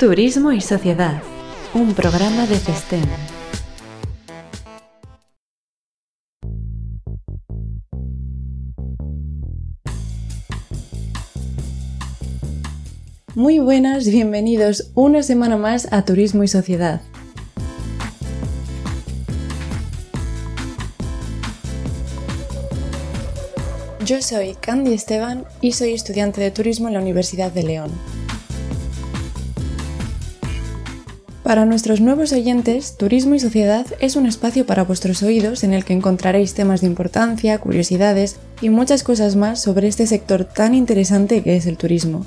Turismo y Sociedad, un programa de FESTEM. Muy buenas, bienvenidos una semana más a Turismo y Sociedad. Yo soy Candy Esteban y soy estudiante de turismo en la Universidad de León. Para nuestros nuevos oyentes, Turismo y Sociedad es un espacio para vuestros oídos en el que encontraréis temas de importancia, curiosidades y muchas cosas más sobre este sector tan interesante que es el turismo.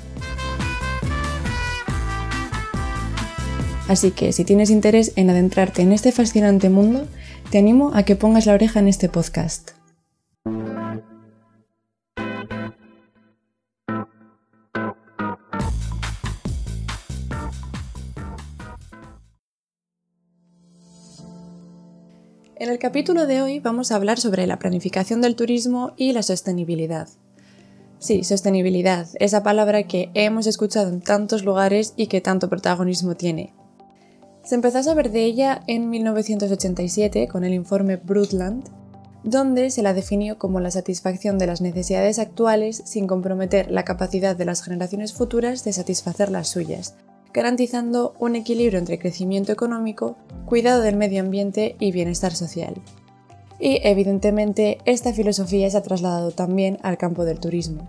Así que si tienes interés en adentrarte en este fascinante mundo, te animo a que pongas la oreja en este podcast. En el capítulo de hoy vamos a hablar sobre la planificación del turismo y la sostenibilidad. Sí, sostenibilidad, esa palabra que hemos escuchado en tantos lugares y que tanto protagonismo tiene. Se empezó a saber de ella en 1987 con el informe Brundtland, donde se la definió como la satisfacción de las necesidades actuales sin comprometer la capacidad de las generaciones futuras de satisfacer las suyas, garantizando un equilibrio entre crecimiento económico, cuidado del medio ambiente y bienestar social. Y evidentemente esta filosofía se ha trasladado también al campo del turismo.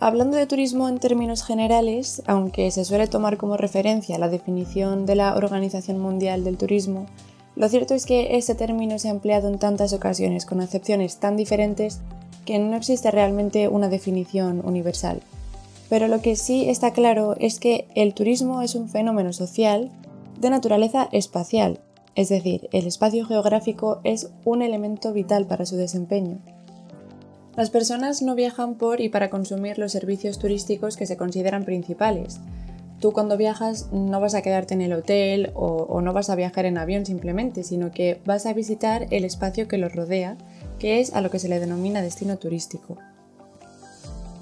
Hablando de turismo en términos generales, aunque se suele tomar como referencia la definición de la Organización Mundial del Turismo, lo cierto es que este término se ha empleado en tantas ocasiones con acepciones tan diferentes que no existe realmente una definición universal. Pero lo que sí está claro es que el turismo es un fenómeno social de naturaleza espacial, es decir, el espacio geográfico es un elemento vital para su desempeño. Las personas no viajan por y para consumir los servicios turísticos que se consideran principales. Tú cuando viajas no vas a quedarte en el hotel o, no vas a viajar en avión simplemente, sino que vas a visitar el espacio que los rodea, que es a lo que se le denomina destino turístico.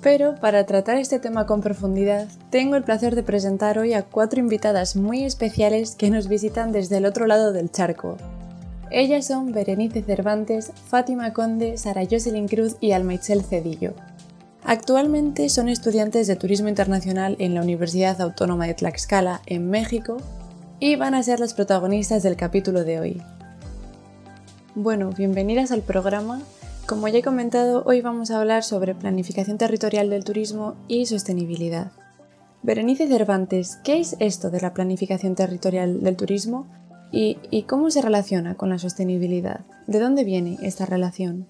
Pero para tratar este tema con profundidad, tengo el placer de presentar hoy a cuatro invitadas muy especiales que nos visitan desde el otro lado del charco. Ellas son Berenice Cervantes, Fátima Conde, Sara Jocelyn Cruz y Almaichel Cedillo. Actualmente son estudiantes de Turismo Internacional en la Universidad Autónoma de Tlaxcala, en México, y van a ser las protagonistas del capítulo de hoy. Bueno, bienvenidas al programa como ya he comentado, hoy vamos a hablar sobre planificación territorial del turismo y sostenibilidad. Berenice Cervantes, ¿qué es esto de la planificación territorial del turismo y, cómo se relaciona con la sostenibilidad? ¿De dónde viene esta relación?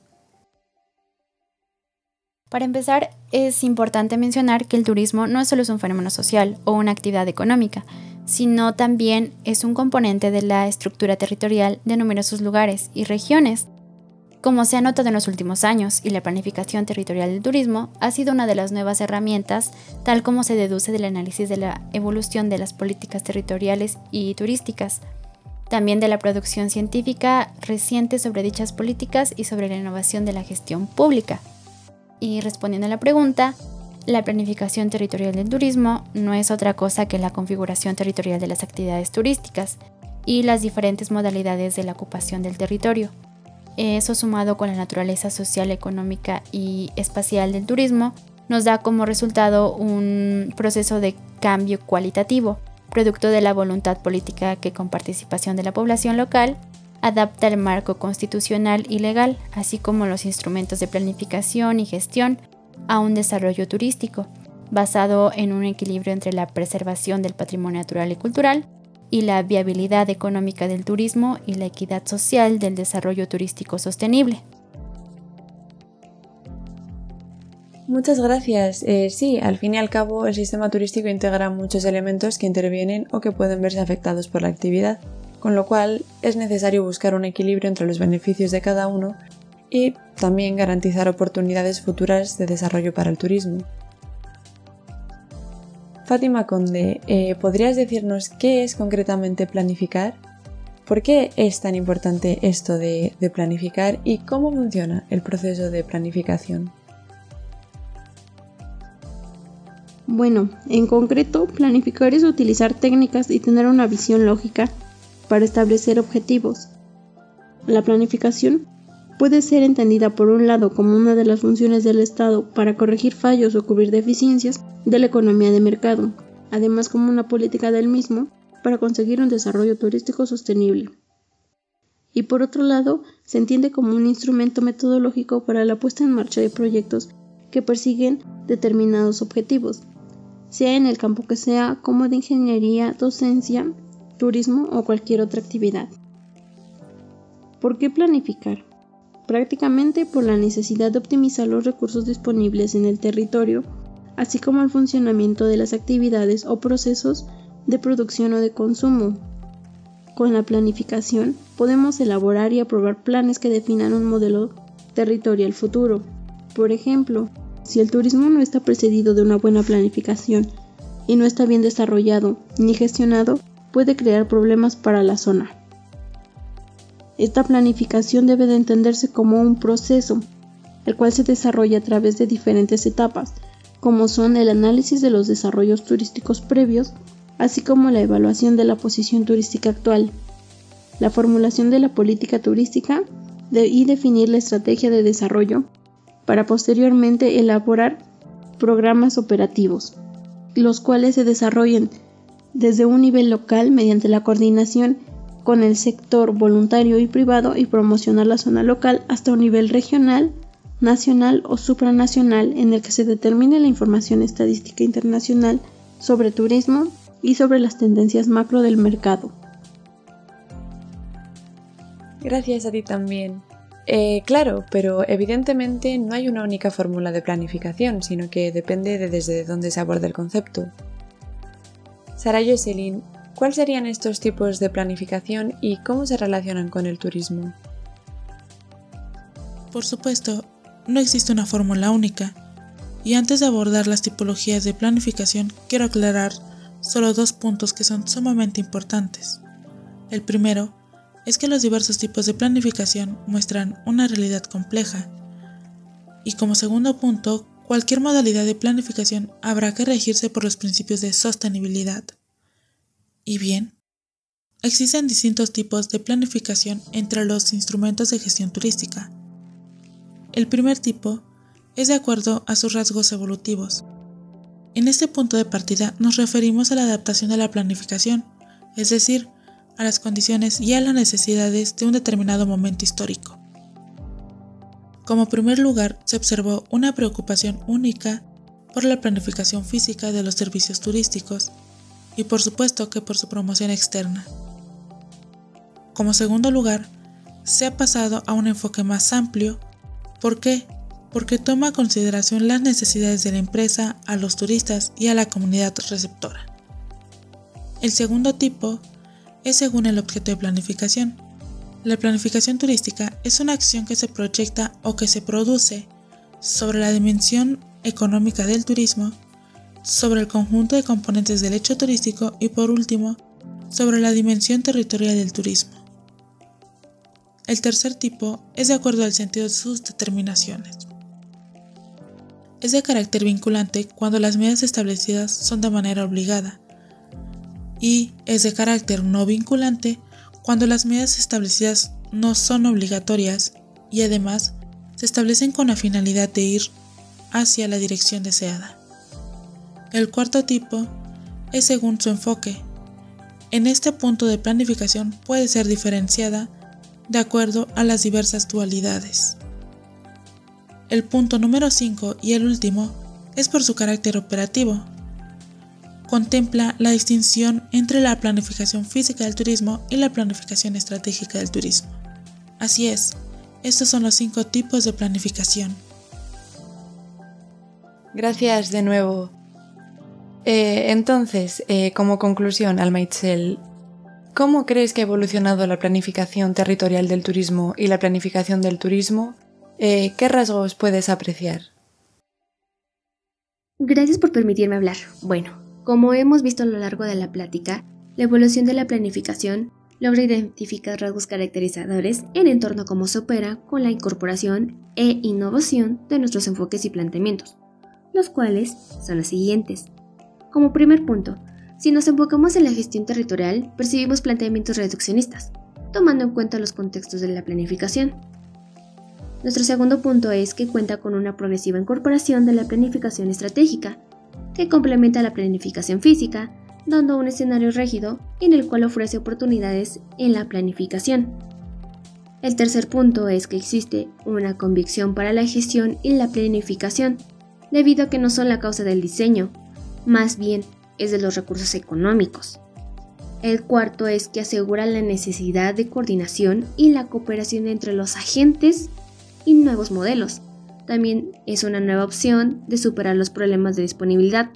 Para empezar, es importante mencionar que el turismo no solo es un fenómeno social o una actividad económica, sino también es un componente de la estructura territorial de numerosos lugares y regiones como se ha notado en los últimos años, y la planificación territorial del turismo ha sido una de las nuevas herramientas, tal como se deduce del análisis de la evolución de las políticas territoriales y turísticas, también de la producción científica reciente sobre dichas políticas y sobre la innovación de la gestión pública. Y respondiendo a la pregunta, la planificación territorial del turismo no es otra cosa que la configuración territorial de las actividades turísticas y las diferentes modalidades de la ocupación del territorio eso sumado con la naturaleza social, económica y espacial del turismo, nos da como resultado un proceso de cambio cualitativo, producto de la voluntad política que con participación de la población local adapta el marco constitucional y legal, así como los instrumentos de planificación y gestión a un desarrollo turístico, basado en un equilibrio entre la preservación del patrimonio natural y cultural, y la viabilidad económica del turismo y la equidad social del desarrollo turístico sostenible. Muchas gracias. Eh, sí, al fin y al cabo el sistema turístico integra muchos elementos que intervienen o que pueden verse afectados por la actividad, con lo cual es necesario buscar un equilibrio entre los beneficios de cada uno y también garantizar oportunidades futuras de desarrollo para el turismo. Fátima Conde, eh, ¿podrías decirnos qué es concretamente planificar? ¿Por qué es tan importante esto de, planificar y cómo funciona el proceso de planificación? Bueno, en concreto, planificar es utilizar técnicas y tener una visión lógica para establecer objetivos. La planificación puede ser entendida por un lado como una de las funciones del Estado para corregir fallos o cubrir deficiencias de la economía de mercado, además como una política del mismo para conseguir un desarrollo turístico sostenible. Y por otro lado, se entiende como un instrumento metodológico para la puesta en marcha de proyectos que persiguen determinados objetivos, sea en el campo que sea, como de ingeniería, docencia, turismo o cualquier otra actividad. ¿Por qué planificar? Prácticamente por la necesidad de optimizar los recursos disponibles en el territorio, así como el funcionamiento de las actividades o procesos de producción o de consumo. Con la planificación podemos elaborar y aprobar planes que definan un modelo territorial futuro. Por ejemplo, si el turismo no está precedido de una buena planificación y no está bien desarrollado ni gestionado, puede crear problemas para la zona. Esta planificación debe de entenderse como un proceso, el cual se desarrolla a través de diferentes etapas, como son el análisis de los desarrollos turísticos previos, así como la evaluación de la posición turística actual, la formulación de la política turística y definir la estrategia de desarrollo, para posteriormente elaborar programas operativos, los cuales se desarrollen desde un nivel local mediante la coordinación con el sector voluntario y privado y promocionar la zona local hasta un nivel regional, nacional o supranacional en el que se determine la información estadística internacional sobre turismo y sobre las tendencias macro del mercado. Gracias a ti también. Eh, claro, pero evidentemente no hay una única fórmula de planificación, sino que depende de desde dónde se aborda el concepto. Sara Jocelyn, ¿cuáles serían estos tipos de planificación y cómo se relacionan con el turismo? Por supuesto, no existe una fórmula única, y antes de abordar las tipologías de planificación, quiero aclarar solo dos puntos que son sumamente importantes. El primero es que los diversos tipos de planificación muestran una realidad compleja. Y como segundo punto, cualquier modalidad de planificación habrá que regirse por los principios de sostenibilidad. Y bien, existen distintos tipos de planificación entre los instrumentos de gestión turística. El primer tipo es de acuerdo a sus rasgos evolutivos. En este punto de partida nos referimos a la adaptación de la planificación, es decir, a las condiciones y a las necesidades de un determinado momento histórico. Como primer lugar, se observó una preocupación única por la planificación física de los servicios turísticos y por supuesto que por su promoción externa. Como segundo lugar, se ha pasado a un enfoque más amplio. ¿Por qué? Porque toma a consideración las necesidades de la empresa, a los turistas y a la comunidad receptora. El segundo tipo es según el objeto de planificación. La planificación turística es una acción que se proyecta o que se produce sobre la dimensión económica del turismo, sobre el conjunto de componentes del hecho turístico y por último, sobre la dimensión territorial del turismo. El tercer tipo es de acuerdo al sentido de sus determinaciones. Es de carácter vinculante cuando las medidas establecidas son de manera obligada, y es de carácter no vinculante cuando las medidas establecidas no son obligatorias y además se establecen con la finalidad de ir hacia la dirección deseada. El cuarto tipo es según su enfoque. En este punto de planificación puede ser diferenciada de acuerdo a las diversas dualidades. El punto número 5 y el último es por su carácter operativo, contempla la distinción entre la planificación física del turismo y la planificación estratégica del turismo. Así es, estos son los cinco tipos de planificación. Gracias de nuevo. Eh, entonces, eh, como conclusión, Almaitzel, ¿cómo crees que ha evolucionado la planificación territorial del turismo y la planificación del turismo? Eh, ¿Qué rasgos puedes apreciar? Gracias por permitirme hablar. Bueno, como hemos visto a lo largo de la plática, la evolución de la planificación logra identificar rasgos caracterizadores en entorno a cómo se opera con la incorporación e innovación de nuestros enfoques y planteamientos, los cuales son los siguientes. Como primer punto, si nos enfocamos en la gestión territorial, percibimos planteamientos reduccionistas, tomando en cuenta los contextos de la planificación. Nuestro segundo punto es que cuenta con una progresiva incorporación de la planificación estratégica, que complementa la planificación física, dando un escenario rígido en el cual ofrece oportunidades en la planificación. El tercer punto es que existe una convicción para la gestión y la planificación, debido a que no son la causa del diseño, más bien es de los recursos económicos. El cuarto es que asegura la necesidad de coordinación y la cooperación entre los agentes y nuevos modelos. También es una nueva opción de superar los problemas de disponibilidad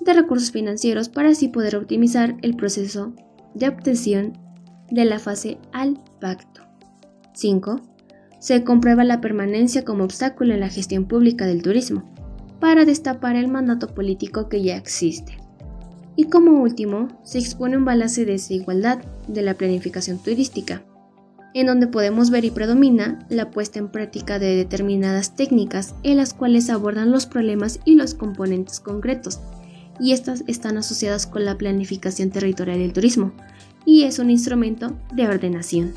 de recursos financieros para así poder optimizar el proceso de obtención de la fase al pacto. 5. Se comprueba la permanencia como obstáculo en la gestión pública del turismo para destapar el mandato político que ya existe. Y como último, se expone un balance de desigualdad de la planificación turística, en donde podemos ver y predomina la puesta en práctica de determinadas técnicas en las cuales abordan los problemas y los componentes concretos, y estas están asociadas con la planificación territorial del turismo, y es un instrumento de ordenación.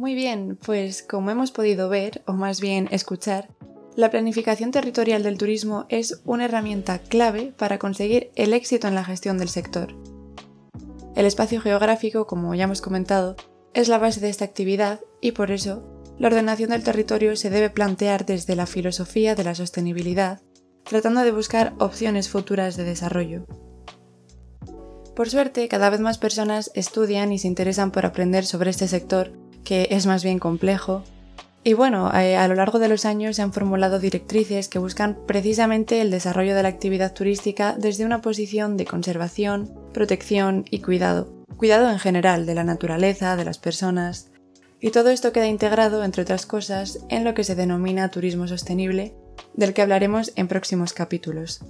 Muy bien, pues como hemos podido ver, o más bien escuchar, la planificación territorial del turismo es una herramienta clave para conseguir el éxito en la gestión del sector. El espacio geográfico, como ya hemos comentado, es la base de esta actividad y por eso la ordenación del territorio se debe plantear desde la filosofía de la sostenibilidad, tratando de buscar opciones futuras de desarrollo. Por suerte, cada vez más personas estudian y se interesan por aprender sobre este sector, que es más bien complejo, y bueno, eh, a lo largo de los años se han formulado directrices que buscan precisamente el desarrollo de la actividad turística desde una posición de conservación, protección y cuidado. Cuidado en general de la naturaleza, de las personas. Y todo esto queda integrado, entre otras cosas, en lo que se denomina turismo sostenible, del que hablaremos en próximos capítulos.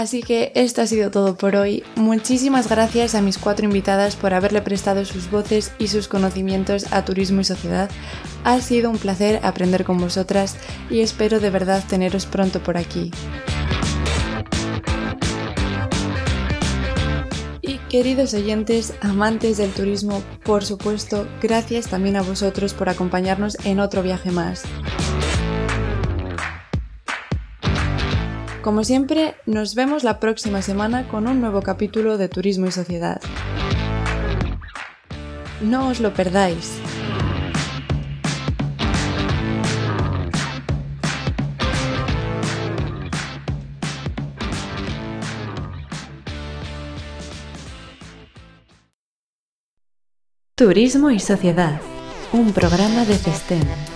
Así que esto ha sido todo por hoy. Muchísimas gracias a mis cuatro invitadas por haberle prestado sus voces y sus conocimientos a Turismo y Sociedad. Ha sido un placer aprender con vosotras y espero de verdad teneros pronto por aquí. Y queridos oyentes, amantes del turismo, por supuesto, gracias también a vosotros por acompañarnos en otro viaje más. Como siempre, nos vemos la próxima semana con un nuevo capítulo de Turismo y Sociedad. No os lo perdáis. Turismo y Sociedad, un programa de Festen.